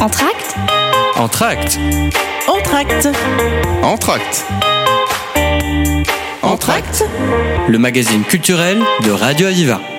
Entracte Entracte. Entracte. Entracte. Entracte. Le magazine culturel de Radio Aviva.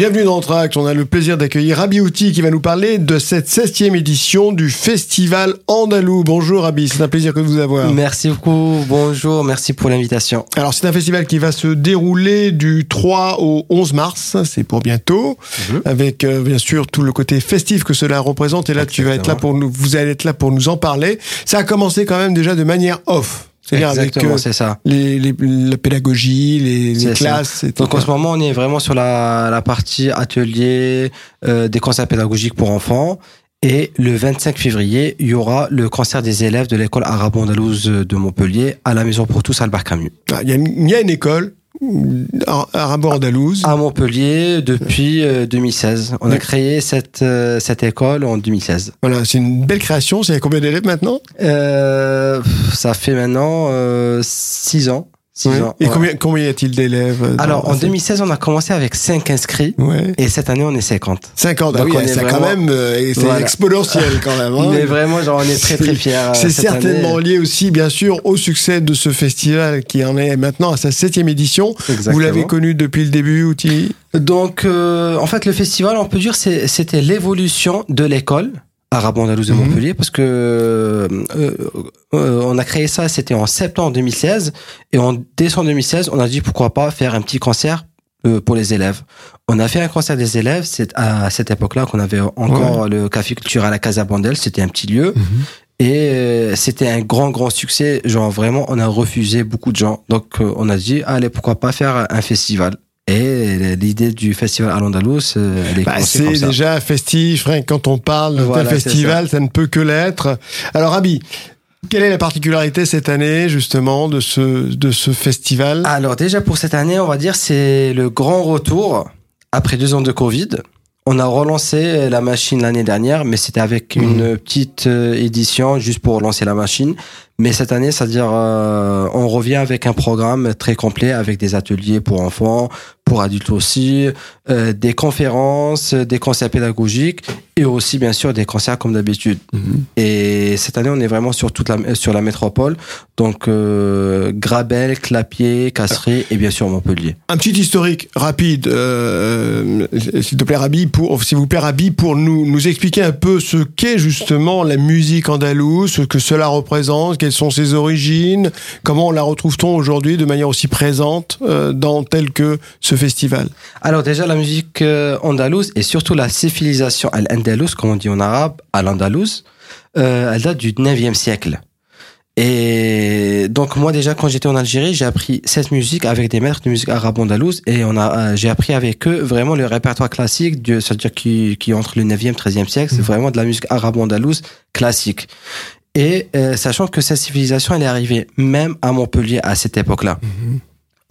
Bienvenue dans Entracte, on a le plaisir d'accueillir Rabi Outi qui va nous parler de cette 16e édition du Festival Andalou. Bonjour Rabi, c'est un plaisir de vous avoir. Merci beaucoup, bonjour, merci pour l'invitation. Alors c'est un festival qui va se dérouler du 3 au 11 mars, c'est pour bientôt, Mhm. avec euh, bien sûr tout le côté festif que cela représente. Et là tu vas être là pour nous, vous allez être là pour nous en parler. Ça a commencé quand même déjà de manière off, c'est-à-dire avec euh, c'est ça. les, les- la pédagogie, les, classes. etc. Donc en ce moment, on est vraiment sur la, la partie atelier euh, des concerts pédagogiques pour enfants. Et le 25 février, il y aura le concert des élèves de l'école arabo-andalouse de Montpellier à la Maison pour tous, Albert Camus. Ah, Il y, a une- il y a une école arabo-andalouse. À Montpellier depuis euh, 2016. On a créé cette, euh, cette école en 2016. Voilà, c'est une belle création. C'est combien d'élèves maintenant? Euh, ça fait maintenant euh, 6 ans. Ouais. Et ouais. combien, combien y a-t-il d'élèves euh, Alors en dans cette- 2016, on a commencé avec 5 inscrits. Ouais. Et cette année, on est 50. 50, ah Donc oui, on est ça quand même, euh, et c'est Voilà. exponentiel quand même. hein. Mais vraiment, genre, on est très très fiers. euh, C'est certainement année. lié aussi, bien sûr, au succès de ce festival qui en est maintenant à sa septième édition. Exactement. Vous l'avez connu depuis le début, Outil Donc, euh, en fait, le festival, on peut dire, c'est- c'était l'évolution de l'école arabo-andalouse de Mhm. Montpellier, parce que euh, euh, on a créé ça, c'était en septembre 2016, et en décembre 2016, on a dit pourquoi pas faire un petit concert euh, pour les élèves. On a fait un concert des élèves, c'est à cette époque-là qu'on avait encore le café culturel à Casabandel, c'était un petit lieu. Et euh, c'était un grand, grand succès. Genre, vraiment, on a refusé beaucoup de gens. Donc, on a dit, allez, pourquoi pas faire un festival Et l'idée du festival à l'Andalous, euh, elle est Bah, c'est déjà festif, rien que quand on parle Voilà, c'est festival, ça. ne peut que l'être. Alors, Abi, quelle est la particularité cette année, justement, de ce, de ce festival? Alors, déjà, pour cette année, on va dire, c'est le grand retour après deux ans de Covid. On a relancé la machine l'année dernière, mais c'était avec Mhm. une petite euh, édition juste pour lancer la machine. Mais cette année, c'est-à-dire, euh, on revient avec un programme très complet avec des ateliers pour enfants, pour adultes aussi, euh, des conférences, des concerts pédagogiques et aussi, bien sûr, des concerts comme d'habitude. Mhm. Et cette année, on est vraiment sur toute la, sur la métropole. Donc, euh, Grabel, Clapier, Casserie et bien sûr Montpellier. Un petit historique rapide, euh, euh, s'il te plaît, Rabi, pour, s'il vous plaît, Rabi, pour nous, nous expliquer un peu ce qu'est justement la musique andalouse, ce que cela représente, quelles sont ses origines, comment la retrouve-t-on aujourd'hui de manière aussi présente euh, dans tel que ce festival? Alors déjà, la musique euh, andalouse et surtout la civilisation al-andalouse, comme on dit en arabe, al-andalouse, euh, elle date du 9e siècle. Et donc moi déjà quand j'étais en Algérie, j'ai appris cette musique avec des maîtres de musique arabe andalouse et on a j'ai appris avec eux vraiment le répertoire classique de c'est-à-dire qui entre le 9e 13e siècle, c'est vraiment de la musique arabe andalouse classique. Et euh, sachant que cette civilisation elle est arrivée même à Montpellier à cette époque-là.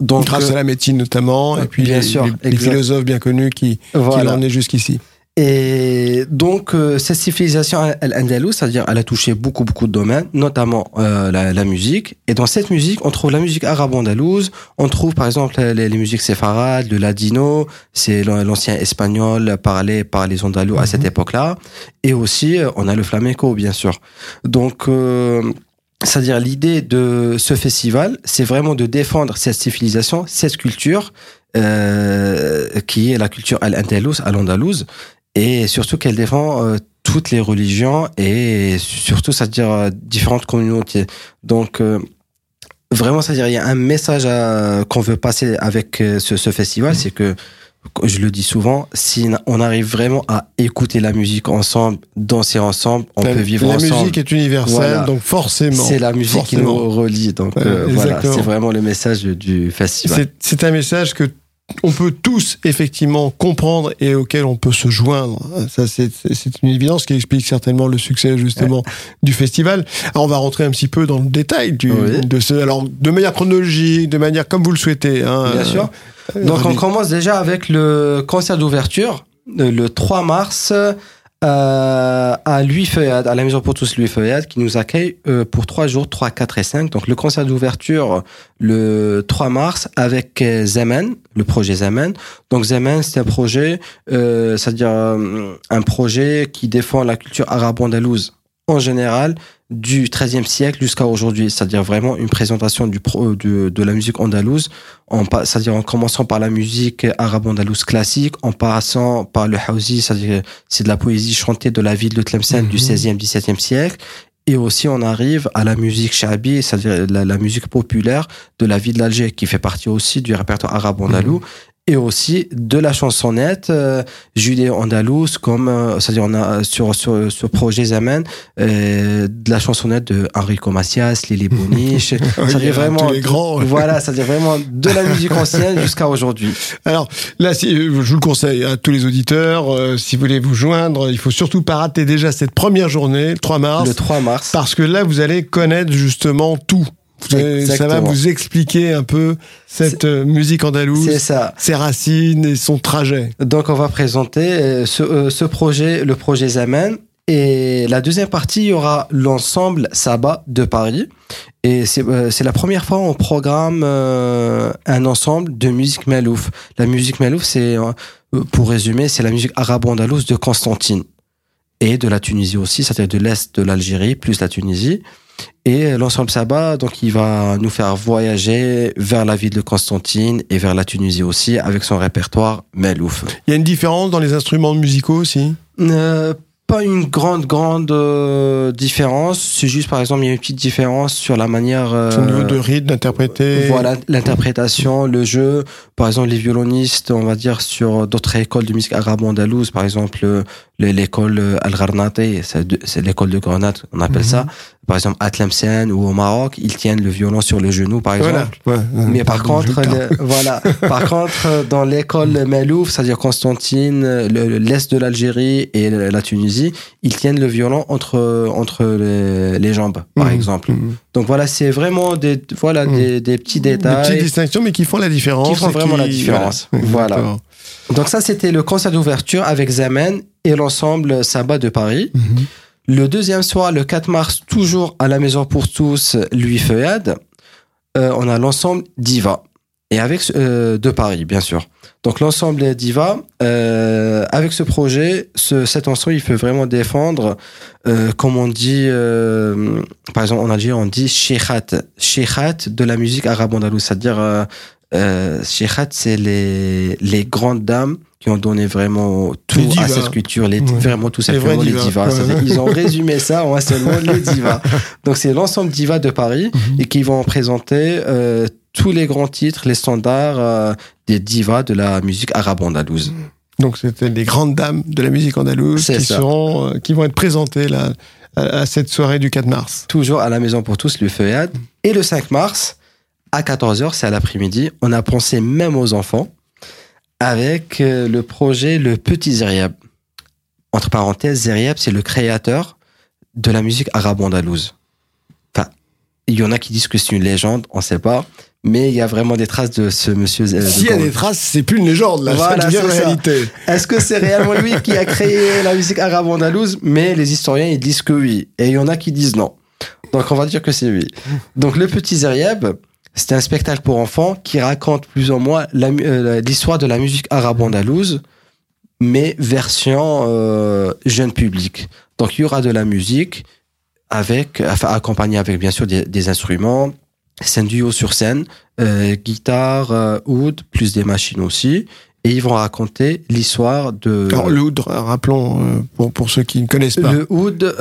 Donc Grâce euh, à la médecine notamment, et puis bien les, sûr, les- philosophes bien connus qui, qui voilà. jusqu'ici. Et donc, euh, cette civilisation al-Andalous, c'est-à-dire, elle a touché beaucoup, beaucoup de domaines, notamment euh, la, la musique. Et dans cette musique, on trouve la musique arabo-andalouse, on trouve par exemple les, les musiques séfarades, le ladino, c'est l'an- l'ancien espagnol parlé par les andalous à cette époque-là. Et aussi, euh, on a le flamenco, bien sûr. Donc, euh, c'est-à-dire l'idée de ce festival, c'est vraiment de défendre cette civilisation, cette culture, euh, qui est la culture al-Andalous, al-Andalouse, et surtout qu'elle défend euh, toutes les religions et surtout, c'est-à-dire euh, différentes communautés. Donc, euh, vraiment, c'est-à-dire il y a un message qu'on veut passer avec ce, ce festival, c'est que je le dis souvent, si on arrive vraiment à écouter la musique ensemble, danser ensemble, on la, peut vivre la ensemble. musique est universelle, Voilà. donc forcément. C'est la musique qui nous relie. Donc voilà, c'est vraiment le message du festival. C'est un message que on peut tous effectivement comprendre et auquel on peut se joindre. Ça, c'est une évidence qui explique certainement le succès justement du festival. Alors, on va rentrer un petit peu dans le détail du, Oui. de ce. Alors, de manière chronologique, de manière comme vous le souhaitez. Hein, Bien sûr. Euh, Donc on commence déjà avec le concert d'ouverture euh, le 3 mars euh, à Louis Feuillade, à la Maison pour tous Louis Feuillade, qui nous accueille euh, pour trois jours, 3, 4 et 5. Donc le concert d'ouverture le 3 mars avec euh, Zemen, le projet Zemen. Donc Zemen, c'est un projet, euh, c'est-à-dire un projet qui défend la culture arabo-andalouse en général du XIIIe siècle jusqu'à aujourd'hui, c'est-à-dire vraiment une présentation du pro, de, de la musique andalouse, en, c'est-à-dire en commençant par la musique arabo-andalouse classique, en passant par le hausi, c'est-à-dire c'est de la poésie chantée de la ville de Tlemcen du Mhm. XVIe, XVIIe siècle, et aussi on arrive à la musique shabi, c'est-à-dire la, la musique populaire de la ville d'Alger, qui fait partie aussi du répertoire arabo-andalou, et aussi de la chansonnette euh, judéo-andalouse, comme euh, c'est-à-dire on a euh, sur sur sur projet Zaman euh, de la chansonnette de Enrico Macias, Lili Boniche, ça a vraiment les grands. voilà, ça dit vraiment de la musique ancienne jusqu'à aujourd'hui. Alors là, si, je vous le conseille à tous les auditeurs, euh, si vous voulez vous joindre, il faut surtout pas rater déjà cette première journée, le 3 mars, Le 3 mars. parce que là, vous allez connaître justement tout. Vous allez- ça va Exactement. vous expliquer un peu cette euh, musique andalouse, ça. ses racines et son trajet. Donc on va présenter euh, ce, euh, ce projet, le projet Zaman. Et la deuxième partie, il y aura l'ensemble Saba de Paris. Et c'est euh, la première fois on programme euh, un ensemble de musique malouf. La musique malouf, c'est, euh, pour résumer, c'est la musique arabo-andalouse de Constantine. Et de la Tunisie aussi, c'est-à-dire de l'Est de l'Algérie, plus la Tunisie. Et l'ensemble Saba, donc il va nous faire voyager vers la ville de Constantine et vers la Tunisie aussi, avec son répertoire malouf. Il y a une différence dans les instruments musicaux aussi? Euh, pas une grande, grande euh, différence. C'est juste, par exemple, il y a une petite différence sur la manière. euh, au niveau de rythme, d'interpréter. Voilà, l'interprétation, le jeu. Par exemple, les violonistes, on va dire, sur d'autres écoles de musique arabo-andalouse, par exemple, euh, le- l'école euh, Al-Gharnate, c'est de- c'est l'école de Grenade, on appelle Mhm. ça. Par exemple, à Tlemcen ou au Maroc, ils tiennent le violon sur le genou, par exemple. Voilà. Ouais, Mais par contre, le voilà. Par contre, dans l'école Malouf, c'est-à-dire Constantine, le- l'est de l'Algérie et la Tunisie, ils tiennent le violon entre entre les, les jambes, par Mhm. exemple. Mhm. Donc voilà, c'est vraiment des voilà Mhm. des, des petits Des détails. petites distinctions, mais qui font la différence. Qui font vraiment la différence. Voilà. Donc ça, c'était le concert d'ouverture avec Zamen et l'ensemble Saba de Paris. Le deuxième soir, le 4 mars, toujours à la Maison pour tous, Louis Feuillade, euh, on a l'ensemble Diva. Et avec euh, de Paris, bien sûr. Donc l'ensemble Diva, euh, avec ce projet, ce, cet ensemble, il peut vraiment défendre, comme on dit, par exemple en Algérie, on dit Shekhat. Shekhat de la musique arabe-andalouse, c'est-à-dire euh, Shekhat, c'est les, les grandes dames qui ont donné vraiment tout Les divas. à cette culture, les, Ouais. vraiment tout Les simplement les divas. divas. Ouais. C'est-à-dire, Ils ont résumé ça en un seul mot, les divas. Donc c'est l'ensemble divas de Paris Mhm. et qui vont présenter euh, tous les grands titres, les standards euh, des divas de la musique arabe-andalouse. Donc c'était les grandes dames de la musique andalouse qui ça. seront, euh, qui vont être présentées là à, à cette soirée du 4 mars. Toujours à la Maison pour tous, le feuillade. Et le 5 mars, à 14h, c'est à l'après-midi, on a pensé même aux enfants avec euh, le projet Le Petit Zeriab. Entre parenthèses, Zeriab, c'est le créateur de la musique arabe-andalouse. Enfin, il y en a qui disent que c'est une légende, on sait pas. Mais il y a vraiment des traces de ce monsieur. euh, S'il y a des traces, c'est plus une légende, là, Voilà, c'est réalité. Est-ce que c'est réellement lui qui a créé la musique arabe-andalouse Mais les historiens, ils disent que oui. Et il y en a qui disent non. Donc on va dire que c'est lui. Donc le petit Zeriab, c'était un spectacle pour enfants qui raconte plus ou moins euh, l'histoire de la musique arabe-andalouse, mais version euh, jeune public. Donc il y aura de la musique avec, enfin accompagné avec bien sûr des, des instruments. C'est un duo sur scène, euh, guitare, oud, plus des machines aussi. Et ils vont raconter l'histoire de... Alors, le oud, rappelons, pour, pour ceux qui ne connaissent pas. Le oud,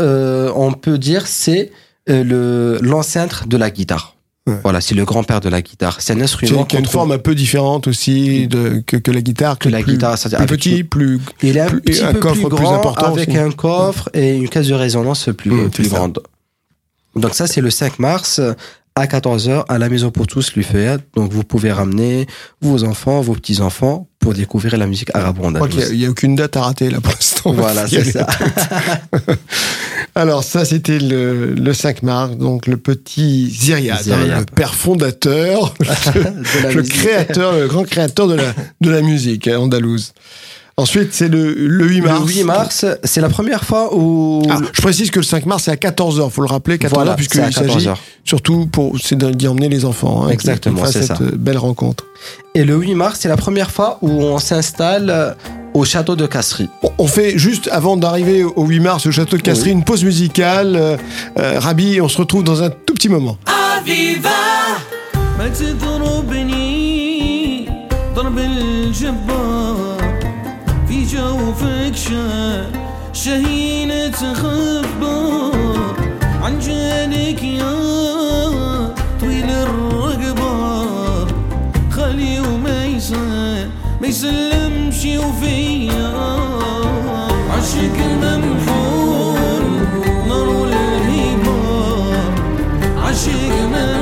on peut dire, c'est le l'ancêtre de la guitare. Ouais. Voilà, c'est le grand-père de la guitare. C'est un instrument qui a une forme un peu différente aussi de, que, que la guitare. que la plus, guitare, c'est-à-dire plus petit, plus. Il est un plus- petit un peu coffre plus grand, important avec aussi. un coffre et une caisse de résonance plus, Mmh, grande. Donc ça, c'est le 5 mars à 14h à la Maison pour tous, l'UFEAD. Donc vous pouvez ramener vos enfants, vos petits-enfants pour découvrir la musique Je crois qu'il n'y a, aucune date à rater là pour l'instant. Voilà, c'est ça. Alors ça c'était le, le 5 mars, donc le petit Ziriad, Ziriad. hein, le père fondateur, le créateur, le grand créateur de la, de la musique hein, andalouse. Ensuite, c'est le, le 8 mars. Le 8 mars, c'est la première fois où. Ah, je précise que le 5 mars, c'est à 14h, faut le rappeler, 14h, Voilà, puisqu'il s'agit 14h. surtout pour, c'est d'y emmener les enfants. hein, Exactement, c'est cette ça. euh, belle rencontre. Et le 8 mars, c'est la première fois où on s'installe euh, au château de Casserie. Bon, On fait juste avant d'arriver au 8 mars au château de Casserie une pause musicale. Euh, euh, Rabi, on se retrouve dans un tout petit moment. ما جوفك شا شهينة خبار عن جانك يا طويل الرقبة خلي وما يسلم ما يسلمش وفيا عشق ممحون نار الهيبار عشق ممحون.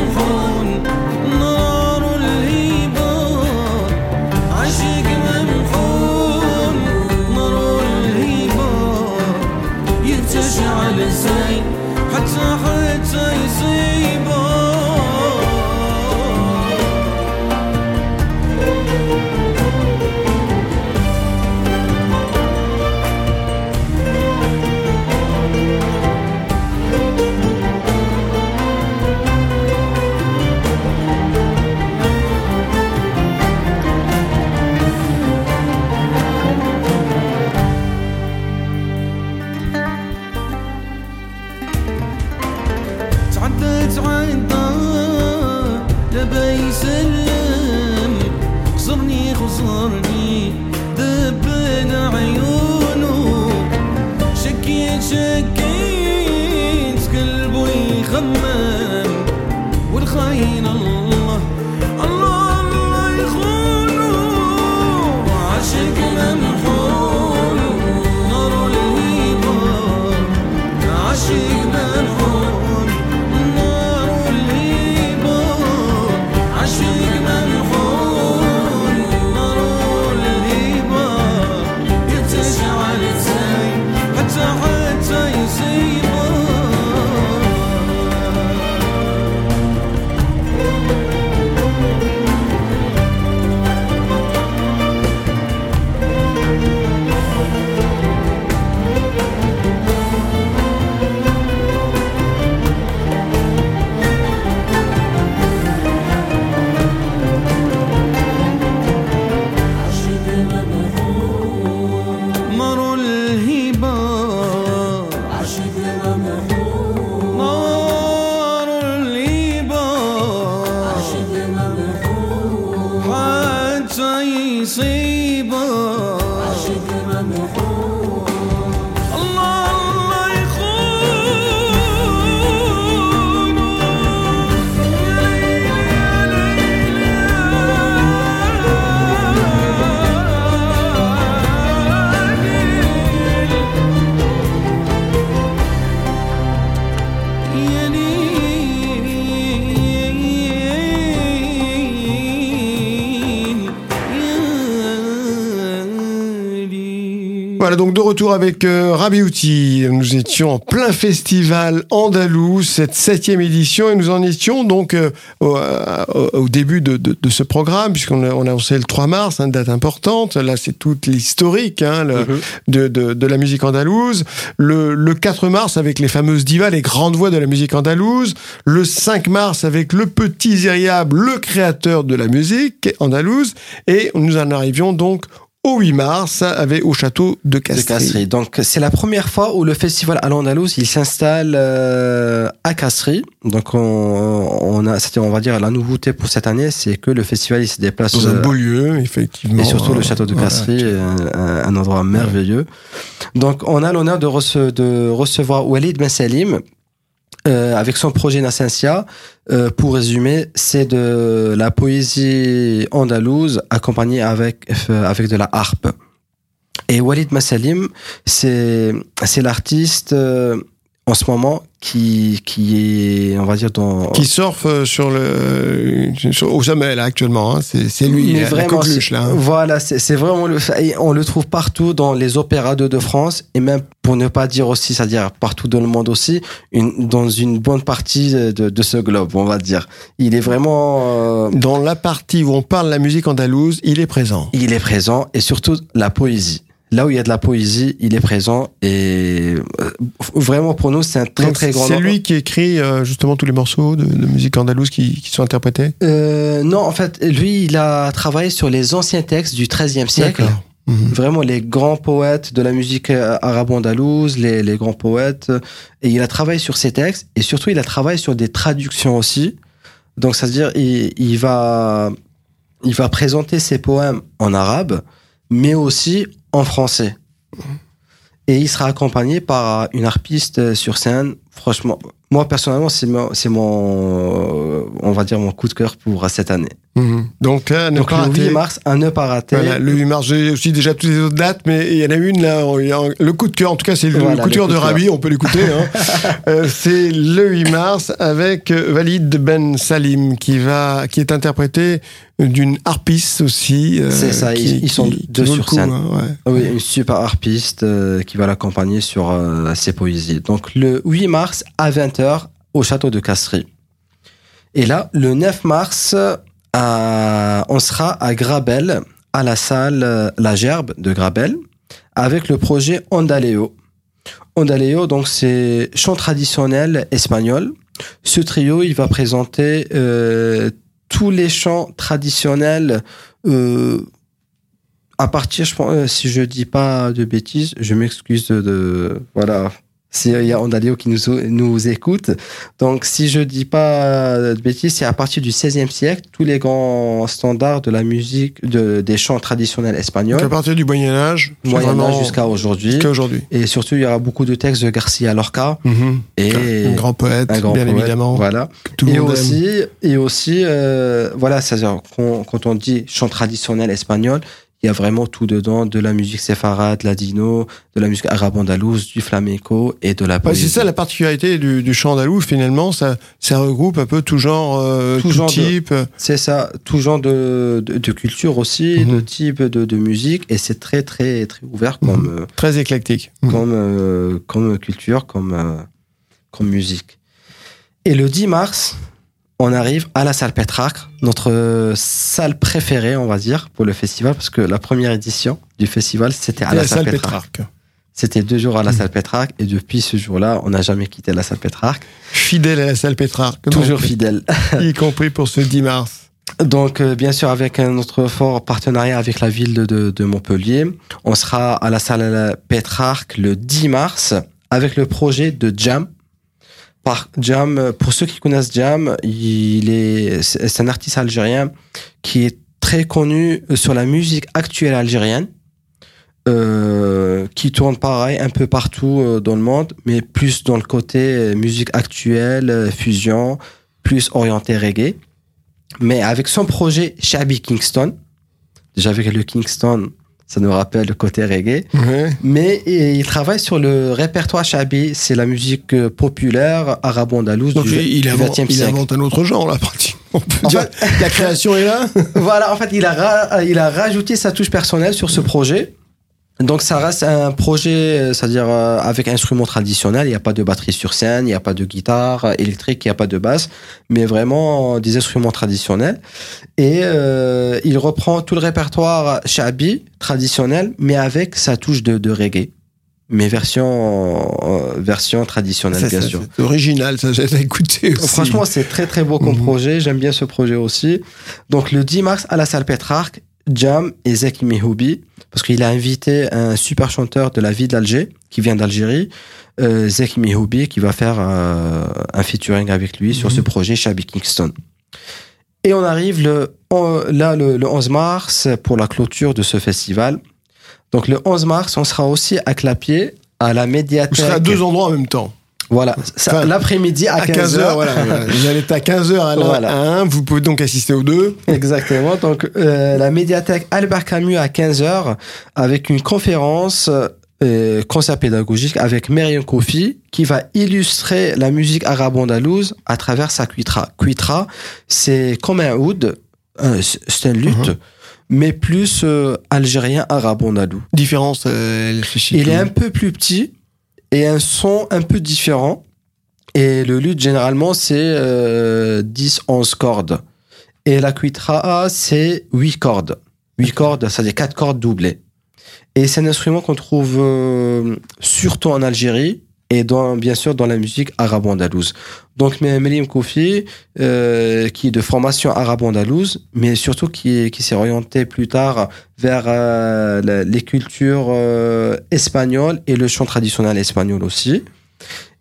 Voilà, donc de retour avec euh, Rabi Outi. Nous étions en plein festival andalou, cette septième édition, et nous en étions donc euh, au, euh, au- début de, de- de ce programme, puisqu'on a, on a annoncé le 3 mars, une date importante. Là, c'est toute l'historique hein, le- de, de- de la musique andalouse. Le, le 4 mars, avec les fameuses divas, les grandes voix de la musique andalouse. Le 5 mars, avec le petit Ziriab, le créateur de la musique andalouse. Et nous en arrivions donc au 8 mars avec, au château de de Castries. Donc c'est la première fois où le festival à l'Andalouse il s'installe euh, à Casserie. Donc on, on a, c'était on va dire la nouveauté pour cette année, c'est que le festival il se déplace Dans un euh, beau lieu, effectivement. et surtout le château de voilà. Casserie, un, un- un endroit merveilleux. Donc on a l'honneur de, rece- de recevoir Walid Ben Salim. Euh, avec son projet Nascentia, euh, pour résumer, c'est de la poésie andalouse accompagnée avec, euh, avec de la harpe. Et Walid Massalim, c'est l'artiste euh, en ce moment qui qui est on va dire dans Qui surfe euh, sur le, sur- au sommet, là, actuellement. hein. C'est c'est lui, Mais la vraiment, coqueluche, là. hein. Voilà, c'est vraiment le. on le trouve partout dans les opéras de, de France et même pour ne pas dire aussi, c'est-à-dire partout dans le monde aussi, une, dans une bonne partie de, de ce globe, on va dire. Il est vraiment. euh, Dans la partie où on parle la musique andalouse, il est présent. il est présent et surtout la poésie. Là où il y a de la poésie, il est présent et euh, vraiment pour nous c'est un très Donc, très grand. C'est lui qui écrit euh, justement tous les morceaux de, de musique andalouse qui, qui sont interprétés? Euh, non, en fait, lui, il a travaillé sur les anciens textes du XIIIe siècle. Mhm. Vraiment les grands poètes de la musique arabo-andalouse, les, les grands poètes. Et il a travaillé sur ces textes et surtout il a travaillé sur des traductions aussi. Donc, c'est-à-dire, il, il va, il va présenter ses poèmes en arabe, mais aussi en français. Et il sera accompagné par une harpiste sur scène. Franchement, moi personnellement, c'est mon, mon, euh, on va dire mon coup de cœur pour cette année. Mhm. Donc là, ne Donc pas le 8 rater. mars, un ne pas rater. Voilà, le 8 mars, j'ai aussi déjà toutes les autres dates, mais il y en a une là, a le coup de cœur, en tout cas c'est le, Voilà, coup de cœur de. Rabi, on peut l'écouter. hein. Euh, c'est le 8 mars avec euh, Walid Ben Salim qui va, qui est interprété d'une harpiste aussi. euh, C'est ça, qui- ils- ils sont deux sur coup, scène. hein, ouais. Oui, une super harpiste euh, qui va l'accompagner sur euh, ses poésies. Donc le 8 mars à 20h au château de Castries. Et là, le 9 mars, à- on sera à Grabel, à la salle euh, La Gerbe de Grabel, avec le projet Ondaleo. Ondaleo, donc c'est chant traditionnel espagnol. Ce trio, il va présenter euh, tous les chants traditionnels euh, à partir, je pense, euh, si je dis pas de bêtises, je m'excuse de- voilà. S'il y a Ondaleo qui nous, nous écoute. Donc, si je dis pas de bêtises, c'est à partir du 16e siècle, tous les grands standards de la musique, de, des chants traditionnels Donc à espagnols, partir du Moyen Âge, c'est Moyen vraiment- Âge jusqu'à aujourd'hui. jusqu'à aujourd'hui. Et surtout, il y aura beaucoup de textes de Garcia Lorca Mhm. et Un grand poète, un grand bien poète. évidemment. Voilà. Tout et aussi, et aussi, euh, voilà, c'est-à-dire quand, quand on dit chant traditionnel espagnol, il y a vraiment tout dedans, de la musique séfarade, ladino, de la musique arabe-andalouse, du flamenco et de la Ouais, poésie. c'est ça la particularité du, du chant andalou, finalement, ça, ça regroupe un peu tout genre, euh, Tout tout, genre de- type. C'est ça, tout genre de, de, de culture aussi, Mhm. de type de, de musique, et c'est très très très ouvert comme euh, Très éclectique. Mhm. comme euh, comme culture, comme euh, comme musique. Et le 10 mars, on arrive à la salle Pétrarque, notre euh, salle préférée, on va dire, pour le festival, parce que la première édition du festival, c'était à la, la salle, salle Pétrarque. Pétrarque. C'était deux jours à la Mhm. salle Pétrarque, et depuis ce jour-là, on n'a jamais quitté la salle Pétrarque. Fidèle à la salle Pétrarque. Toujours donc, fidèle. Y compris pour ce 10 mars. Donc, euh, bien sûr, avec un autre fort partenariat avec la ville de, de Montpellier, on sera à la salle Pétrarque le 10 mars avec le projet de Jam. Par Jam, pour ceux qui connaissent Jam, il est, c'est un artiste algérien qui est très connu sur la musique actuelle algérienne, euh, qui tourne pareil un peu partout euh, dans le monde, mais plus dans le côté euh, musique actuelle, fusion, plus orienté reggae mais avec son projet Shabby Kingston. Déjà avec le Kingston, ça nous rappelle le côté reggae. Ouais. Mais il travaille sur le répertoire Shabby, c'est la musique euh, populaire arabo-andalouse Donc du il, invente, 20e il invente un autre genre, là, pratiquement. Fait- la création est là. voilà, en fait, il a, il a rajouté sa touche personnelle sur ce projet. Donc ça reste un projet, euh, c'est-à-dire euh, avec instruments traditionnels, il n'y a pas de batterie sur scène, il n'y a pas de guitare euh, électrique, il n'y a pas de basse, mais vraiment des instruments traditionnels. Et euh, il reprend tout le répertoire shabi traditionnel, mais avec sa touche de, de reggae, mais version euh, version traditionnelle Ça, bien ça, sûr. C'est original, ça j'ai écouté aussi. Franchement, c'est très très beau comme Mhm. projet. J'aime bien ce projet aussi. Donc le 10 mars à la salle Pétrarque, Jam et Zeki Mehoubi, parce qu'il a invité un super chanteur de la ville d'Alger, qui vient d'Algérie, euh, Zeki Mehoubi, qui va faire euh, un featuring avec lui sur Mhm. ce projet Shabby Kingston. Et on arrive le, là le, le 11 mars pour la clôture de ce festival. Donc le 11 mars, on sera aussi à Clapier, à la médiathèque. serez à deux endroits en même temps. Voilà, Enfin, l'après-midi à, À 15h, 15h. voilà. voilà. Vous allez être à 15h à Voilà. à un, vous pouvez donc assister aux deux. Exactement. Donc, euh, la médiathèque Albert Camus à 15h avec une conférence, euh, concert pédagogique avec Marion Kofi qui va illustrer la musique arabo-andalouse à travers sa cuitra. Cuitra, c'est comme un oud, euh, c'est une lutte, Mhm. mais plus euh, algérien arabo-andalou. Différence, euh, elle. Il est un peu plus petit et un son un peu différent. Et le luth, généralement, c'est euh, 10-11 cordes. Et la cuitra, c'est 8 cordes. 8 cordes, c'est-à-dire 4 cordes doublées. Et c'est un instrument qu'on trouve euh, surtout en Algérie et bien sûr dans la musique arabo-andalouse. Donc Melim Koufi, euh, qui est de formation arabo-andalouse, mais surtout qui, qui s'est orienté plus tard vers euh, les cultures euh, espagnoles et le chant traditionnel espagnol aussi.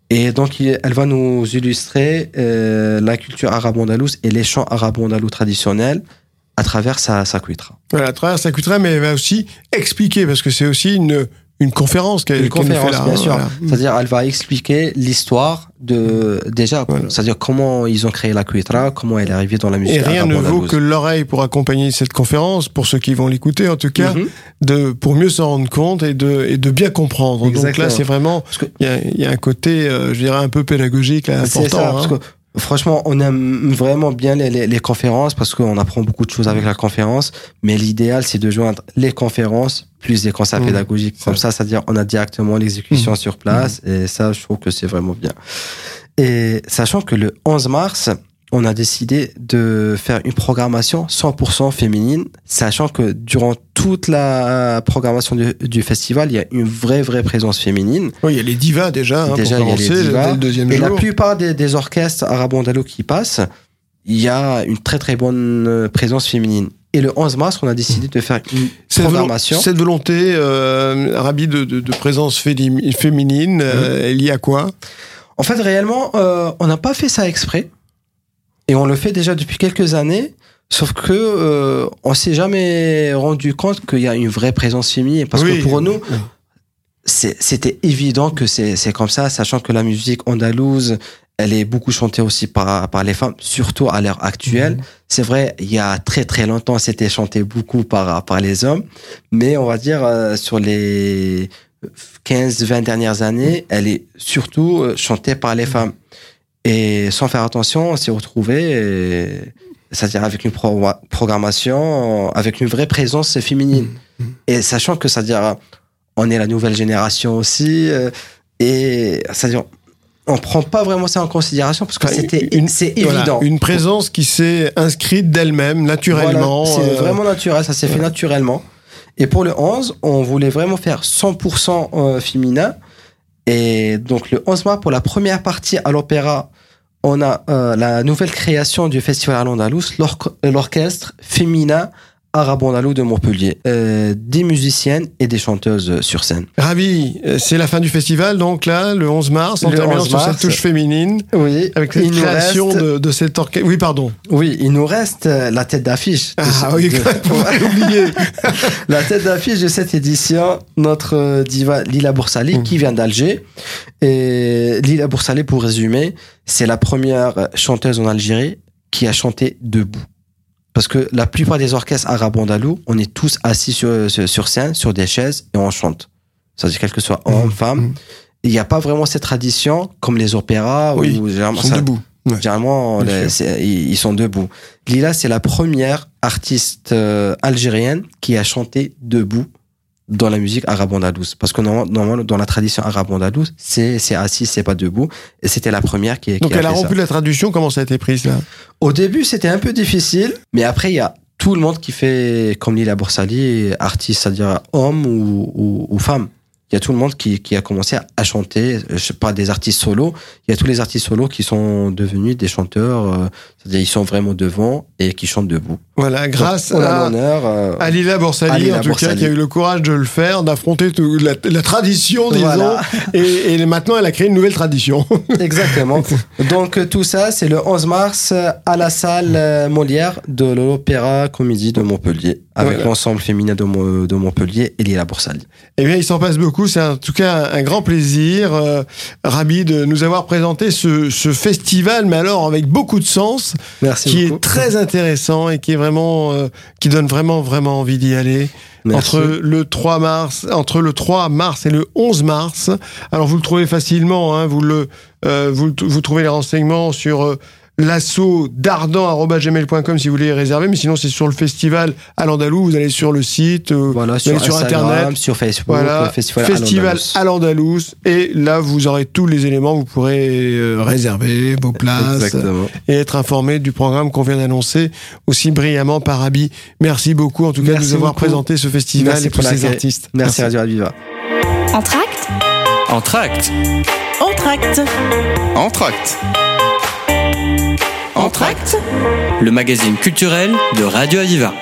Et donc, elle va nous illustrer euh, la culture arabo-andalouse et les chants arabo-andalous traditionnels à travers sa, sa cuitra. Voilà, à travers sa culture, mais elle va aussi expliquer, parce que c'est aussi une, une conférence qu'elle Une nous fait là, bien hein, sûr. voilà. C'est-à-dire, elle va expliquer l'histoire de déjà, Voilà. c'est-à-dire comment ils ont créé la cuitra, comment elle est arrivée dans la musique Et rien ne vaut que l'oreille pour accompagner cette conférence, pour ceux qui vont l'écouter en tout cas, Mhm. de, pour mieux s'en rendre compte et de, et de bien comprendre. Donc là, c'est vraiment, il y a, il y a un côté, euh, je dirais, un peu pédagogique là, important. ça, hein. parce que franchement, on aime vraiment bien les, les, les conférences parce qu'on apprend beaucoup de choses avec la conférence, mais l'idéal, c'est de joindre les conférences plus les conseils Mmh. pédagogiques. Comme ça, c'est-à-dire on a directement l'exécution sur place et ça, je trouve que c'est vraiment bien. Et sachant que le 11 mars, on a décidé de faire une programmation 100% féminine, sachant que durant toute la programmation du, du festival, il y a une vraie, vraie présence féminine. Oui, il y a les divas déjà, hein, Déjà, pour il y a les commencer, divas. dès le deuxième Et jour. la plupart des, des orchestres arabo-andalous qui passent, il y a une très très bonne euh, présence féminine. Et le 11 mars, on a décidé de faire une Cette, programmation. cette volonté, euh, de, de, de présence féminine, euh, elle y a quoi? En fait, réellement, euh, on n'a pas fait ça exprès. Et on le fait déjà depuis quelques années. Sauf que euh, on s'est jamais rendu compte qu'il y a une vraie présence féminine. Parce Oui. que pour nous, c'était évident que c'est comme ça, sachant que la musique andalouse, elle est beaucoup chantée aussi par, par les femmes, surtout à l'heure actuelle. Mhm. C'est vrai, il y a très très longtemps, c'était chanté beaucoup par, par les hommes, mais on va dire euh, sur les 15-20 dernières années, elle est surtout euh, chantée par les femmes. Et sans faire attention, on s'est retrouvé, c'est-à-dire avec une pro- programmation, avec une vraie présence féminine. Et sachant que, c'est-à-dire, on est la nouvelle génération aussi, euh, et c'est-à-dire, on prend pas vraiment ça en considération parce que c'était, une- c'est Voilà, évident. une présence qui s'est inscrite d'elle-même, naturellement. Voilà, c'est euh, vraiment naturel, ça s'est fait naturellement. Et pour le 11, on voulait vraiment faire 100% euh, féminin. Et donc le 11 mars, pour la première partie à l'opéra, on a euh, la nouvelle création du Festival l'orc- l'orchestre féminin arabo-andalou de Montpellier. Euh, des musiciennes et des chanteuses sur scène. Ravi, euh, c'est la fin du festival, donc là, le 11 mars, en terminant 11 sur cette touche féminine, Oui, avec cette création reste- de, de cet orchestre. Oui, pardon. Oui, il nous reste euh, la tête d'affiche. Ah ce- oui, de- oublié. La tête d'affiche de cette édition, notre diva Lila Boursali, Mhm. qui vient d'Alger. Et Lila Boursali, pour résumer, c'est la première chanteuse en Algérie qui a chanté debout. Parce que la plupart des orchestres arabo-andalous, on est tous assis sur, sur, scène, sur des chaises, et on chante. C'est-à-dire, quel que soit homme, Mhm. femme. Mhm. Il n'y a pas vraiment cette tradition, comme les opéras, Oui, où généralement, Ils sont ça- debout. Ouais. Généralement, les- ils sont debout. Lila, c'est la première artiste euh, algérienne qui a chanté debout dans la musique arabo-andalouse. Parce que normalement, dans la tradition arabo-andalouse, c'est c'est assis, c'est pas debout. Et c'était la première qui, Donc a elle a rompu ça. la traduction, comment ça a été prise là? Au début, c'était un peu difficile, mais après, il y a tout le monde qui fait comme Lila Boursali, artiste, c'est-à-dire homme ou, ou, ou femme. Il y a tout le monde qui, qui a commencé à, chanter, euh, je pas des artistes solos. Il y a tous les artistes solos qui sont devenus des chanteurs, euh, c'est-à-dire ils sont vraiment devant et qui chantent debout. Voilà, grâce Donc, à, euh, à Lila Borsali, à Lila en tout cas, Borsali. qui a eu le courage de le faire, d'affronter la, la tradition, disons. Voilà. Et, et maintenant, elle a créé une nouvelle tradition. Exactement. Donc euh, tout ça, c'est le 11 mars à la salle Molière de l'Opéra Comédie de Montpellier, avec Voilà. l'ensemble féminin de, Mo- de Montpellier et Lila Boursali. Eh bien, il s'en passe beaucoup. C'est en tout cas un, un grand plaisir, euh, Rabi, de nous avoir présenté ce, ce festival, mais alors avec beaucoup de sens, Merci qui beaucoup. est très intéressant et qui est vraiment, euh, qui donne vraiment, vraiment envie d'y aller. Merci. Entre le 3 mars, entre le 3 mars et le 11 mars. Alors, vous le trouvez facilement, hein, vous le, euh, vous trouvez les renseignements sur euh, l'assaut d'ardent.gmail.com si vous voulez réserver, mais sinon c'est sur le festival à l'Andalou, vous allez sur le site, euh, Voilà, vous sur, allez sur Internet, sur Facebook, voilà, le festival, à l'Andalous, et là vous aurez tous les éléments, vous pourrez euh, réserver vos places Exactement. et être informé du programme qu'on vient d'annoncer aussi brillamment par Abi. Merci beaucoup en tout cas de nous avoir beaucoup. présenté ce festival Merci et tous pour ces artistes. Merci Radio Aviva. Entracte Entracte. Entracte Entracte. Le magazine culturel de Radio Aviva.